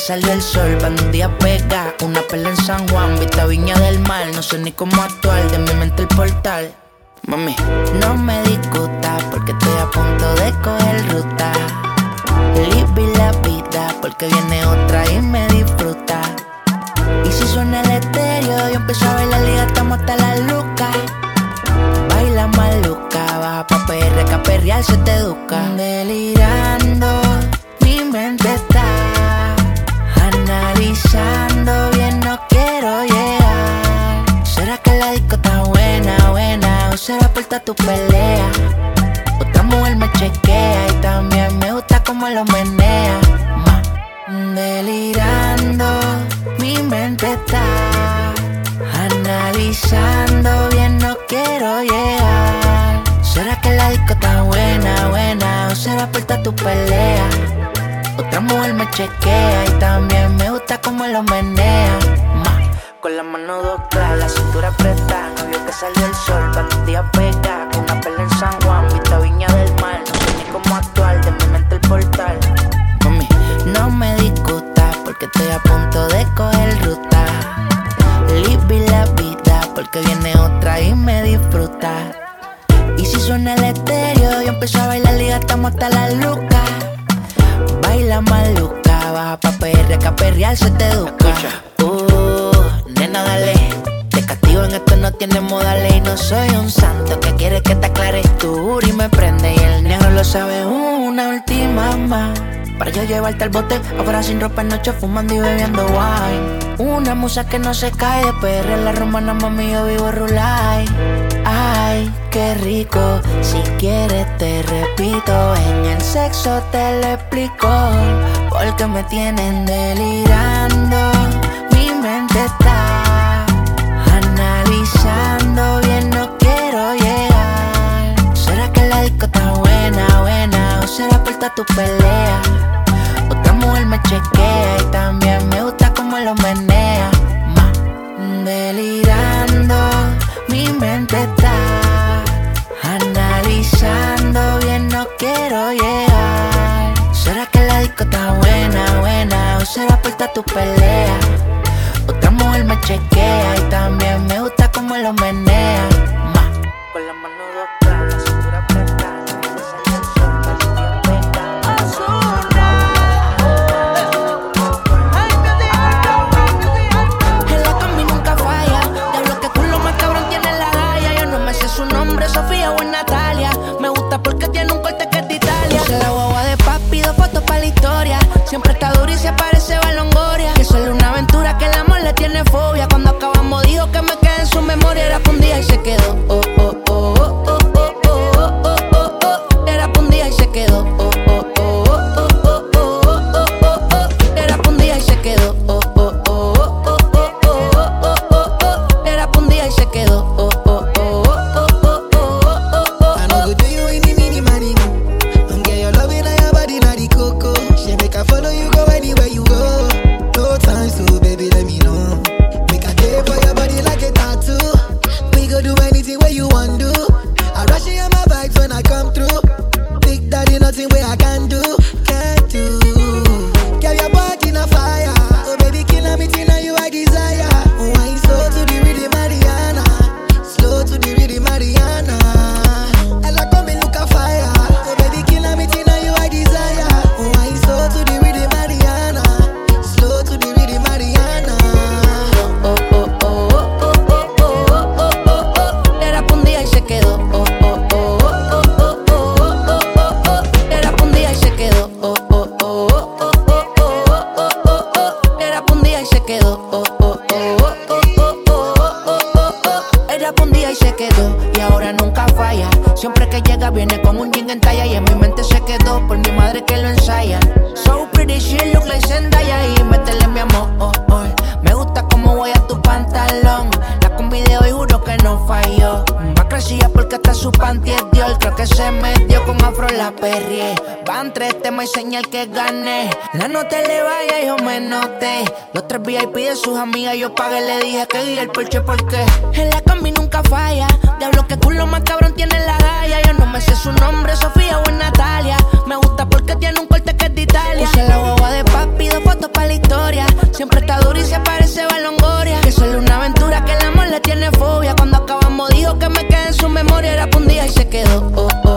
salió el sol, día pega, una perla en San Juan, vista viña del mar, no sé ni cómo actuar, de mi mente el portal. Mami, no me discuta porque estoy a punto de coger ruta. Live la vida porque viene otra y me disfruta. Y si suena el estéreo, yo empiezo a bailar y estamos hasta la luca. Baila maluca, baja pa' PR, que perrear se te educa. Delirando, analizando bien, no quiero llegar. ¿Será que la disco está buena, buena? ¿O será por tu pelea? Otra mujer me chequea y también me gusta como lo menea. Delirando, mi mente está analizando bien, no quiero llegar. ¿Será que la disco está buena, buena? ¿O será por tu pelea? Otra mujer me chequea y también me gusta como lo menea. Con la mano dobla, la cintura apretada, no vio que salió el sol, día pega, con una perla en San Juan, vista viña del mar, no sé ni cómo actuar, de mi mente el portal. Mami, no me discuta, porque estoy a punto de coger ruta. Live la vida, porque viene otra y me disfruta. Y si suena el estéreo, yo empiezo a bailar y gastamos hasta la luca. Baila maluca, baja pa' PR, que a perrear se te educa. Uh, nena, dale. Te castigo en esto, no tiene modales y no soy un santo que quiere que te aclares tu y me prende y el negro lo sabe. Una última más. Para yo llevarte al bote, ahora sin ropa en noche fumando y bebiendo wine. Una musa que no se cae de PR, la romana mami, yo vivo rulay. Ay, qué rico, si quieres te repito, en el sexo te lo explico, porque me tienen delirando, mi mente está analizando bien, no quiero llegar. ¿Será que la disco está buena, buena, o será por tu pelea? Chequea y también me gusta como lo menea. Ma, delirando, mi mente está analizando bien, no quiero llegar. ¿Será que la disco está buena, buena, o será por tu pelea? que gané. La no te le vaya, yo me noté. Los tres VIP de sus amigas yo pagué, le dije que guía el porche porque en la combi nunca falla. Diablo, que culo más cabrón tiene la galla. Yo no me sé su nombre, Sofía o Natalia. Me gusta porque tiene un corte que es de Italia. Puse la guagua de papi, dos fotos para la historia. Siempre está duro y se parece a Longoria. Que solo una aventura, que el amor le tiene fobia. Cuando acabamos dijo que me quedé en su memoria. Era un día y se quedó. Oh, oh.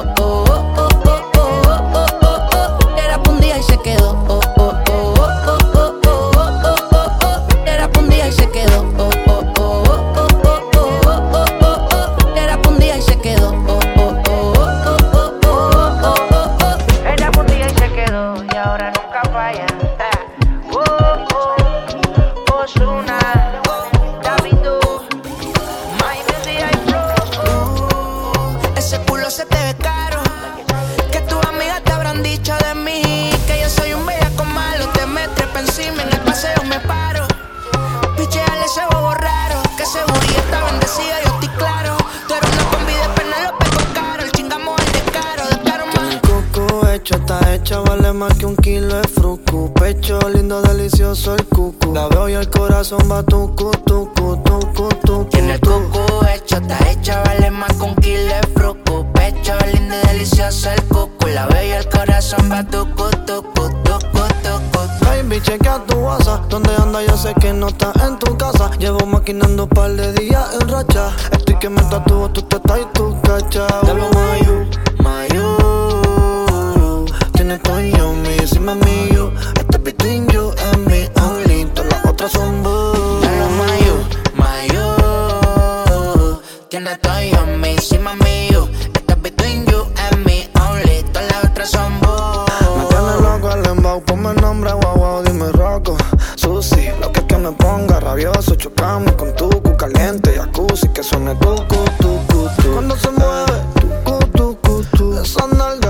Va tucu, tucu, tucu, tucu. Tiene el cucu hecho, está hecha, vale más un kilo de fruco. Pecho lindo y delicioso el cucu. La y el corazón va tucu, tucu, tucu, tucu. Baby, chequea tu WhatsApp. Donde anda? Yo sé que no está en tu casa. Llevo maquinando un par de días en racha. Estoy que me tatúo, tú te estás y tu cacha. Lo mayo, mayo. Tienes tu y yo, mi, encima mío. Este between you and me rabioso, chocame con tu cu caliente, jacuzzi, que suene tu cu, tu cu, tu. Cuando se mueve, tu cu, tu cu, tu. Nalga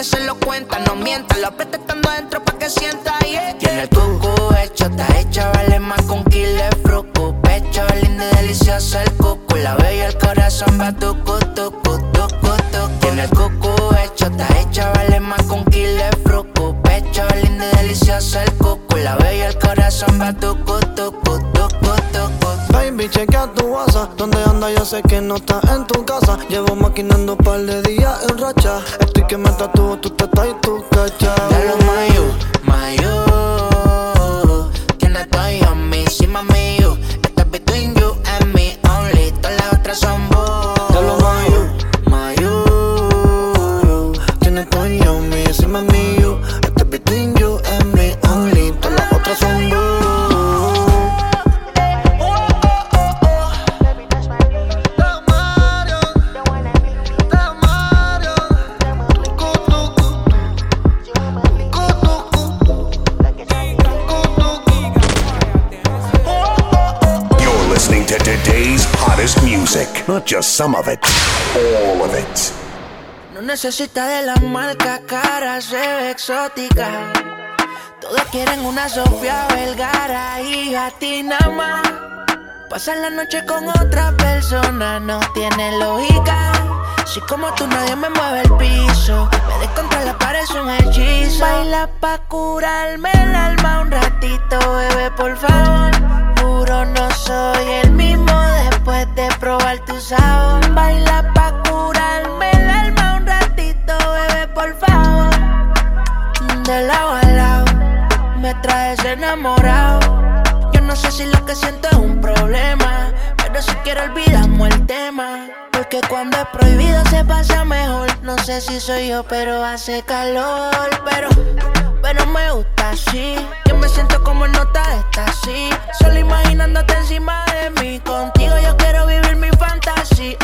nadie se lo cuenta. No mientas, lo aprieta estando adentro pa' que sienta. Yeah. Tiene el cucu hecho, está hecha, vale más con kilo fruco. Pecho lindo y delicioso el cucu. La y el corazón va tucu, tucu, tucu, tucu. Tiene el cucu hecho, está hecha, vale más con kilo fruco. Pecho lindo y delicioso el cucu. La y el corazón va tucu, tucu, tucu, tucu. baby, chequea tu WhatsApp. Donde anda? Yo sé que no está en tu casa. Llevo maquinando un par de días en racha. Estoy que me tatúo, tú te estás y tu cacha. Just some of it, all of it. No necesita de la marca cara, se ve exótica. Todos quieren una Sofía Vergara y a ti nada más. Pasar la noche con otra persona no tiene lógica. Si como tú nadie me mueve el piso, me des contra la pared un hechizo. Baila pa' curarme el alma un ratito, bebé, por favor. Juro no soy el mismo después de probar tu sabor. Baila pa' curarme el alma un ratito, bebé, por favor. De lado a lado, me traes enamorado. Yo no sé si lo que siento es un problema, pero si quiero olvidamos el tema. Porque cuando es prohibido se pasa mejor. No sé si soy yo, pero hace calor. Pero, pero me gusta así. Me siento como en nota de así. Solo imaginándote encima de mí. Contigo yo quiero vivir mi fantasía.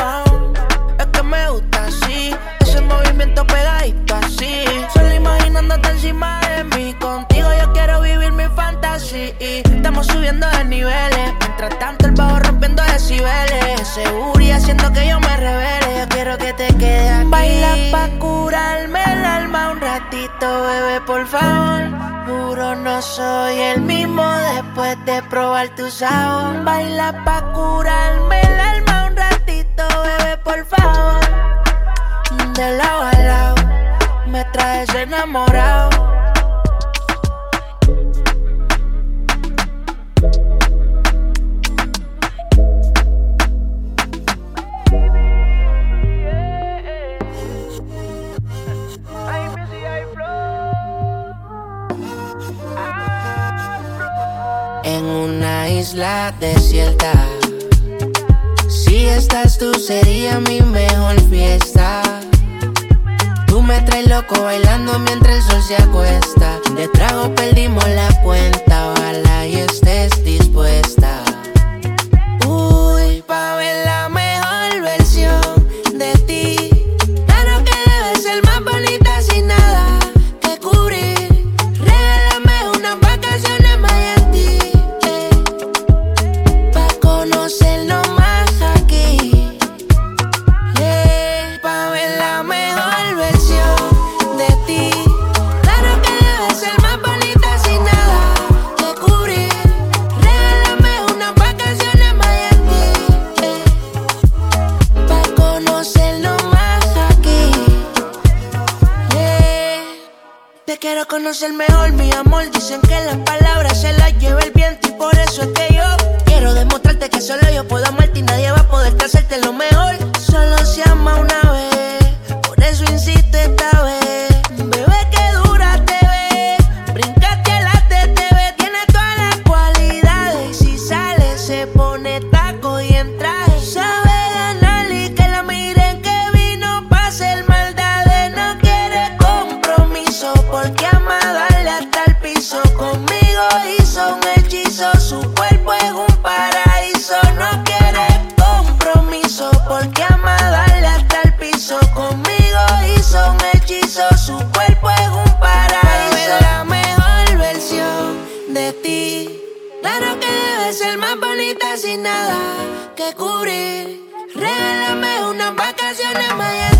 Es que me gusta así. Ese movimiento pegadito así. Solo imaginándote encima de mí. Contigo yo quiero vivir mi fantasía. Estamos subiendo de niveles. Mientras tanto el bajo rompiendo decibeles. Seguro y haciendo que yo me revele. Yo quiero que te quedes aquí. Baila pa' curarme el alma un ratito, bebé, por favor. Juro no soy el mismo después de probar tu sabor. Baila pa' curarme el alma un ratito, bebé, por favor. De lado a lado, me traes enamorado. En una isla desierta. Si estás tú sería mi mejor fiesta. Tú me traes loco bailando mientras el sol se acuesta. De trago perdimos la cuenta, ojalá y estés dispuesta. going. ser más bonita sin nada que cubrir. Regálame unas vacaciones Miami.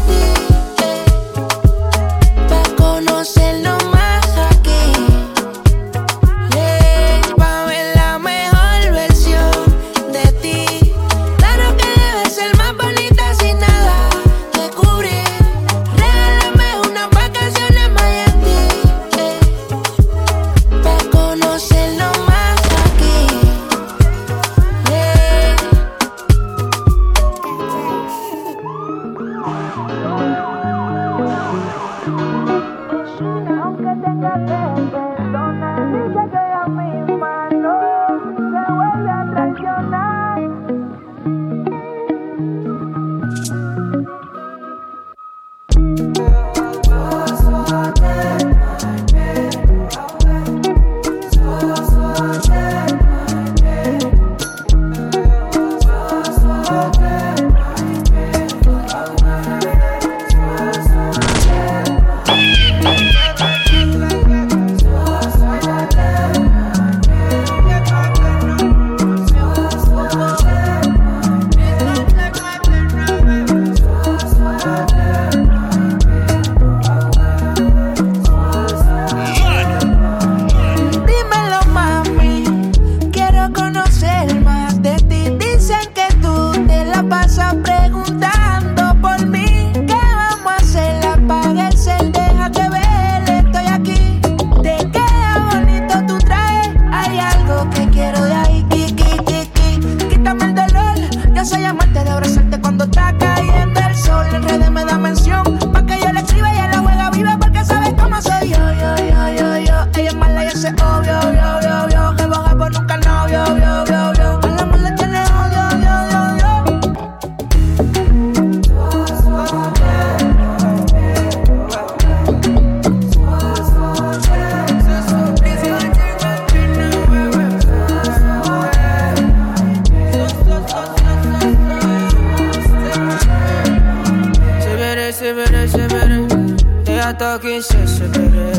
meta quise severe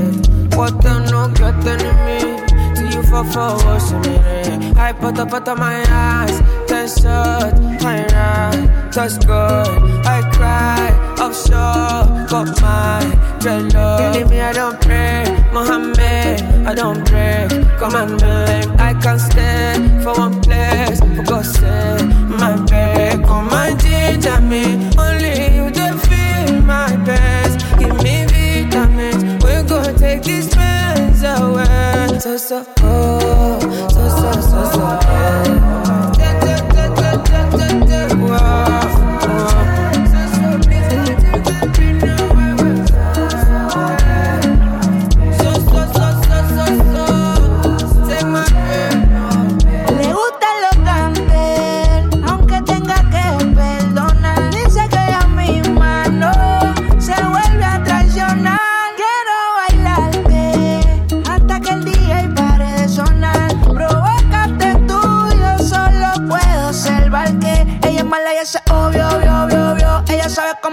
Potem nuk kjo të në mi Ti ju fa fa o së mire Haj pata pata my eyes. Ten shot, haj ran, Touch good, I cry. Offshore, got my red love You me, I don't pray Mohammed, I don't break. Commandment, I can't stand For one place, for God's sake My back on my ginger me. Only you, they feel my pain. so cold.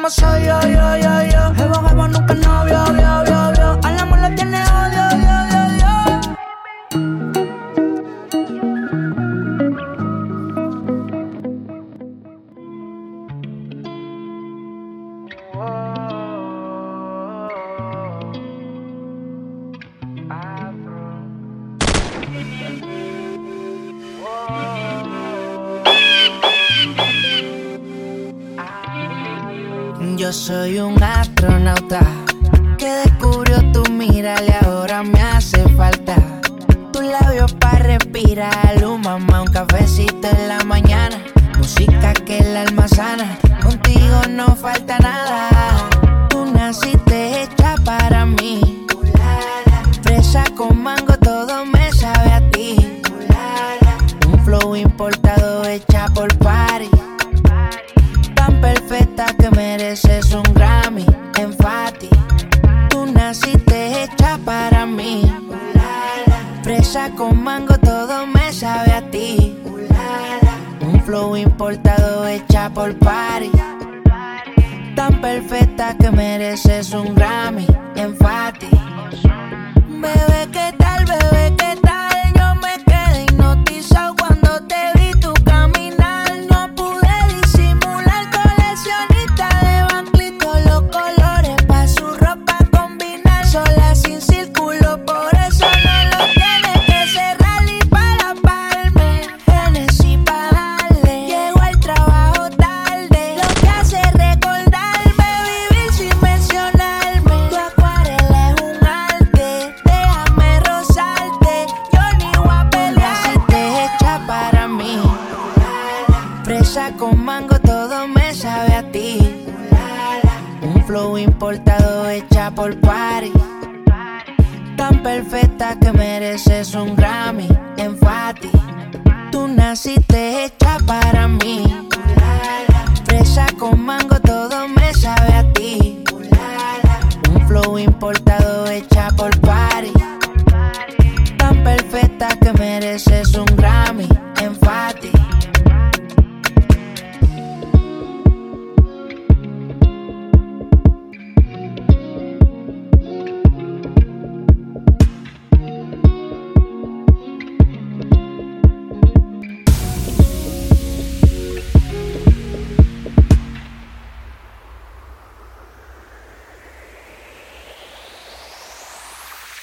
I'ma show yeah, yeah, yeah, yeah. Yo soy un astronauta que descubrió tu mira y ahora me hace falta. Tus labios para respirar, un mamá, un cafecito en la mañana. Música que el alma sana, contigo no falta nada. Tú naciste hecha para mí. Fresa con mango, todo me sabe a ti. Un flow importante hecha para mí. Fresa con mango, todo me sabe a ti. Un flow importado hecha por party. Tan perfecta que mereces un Grammy en Fati. Bebé, ¿qué tal, bebé, qué tal?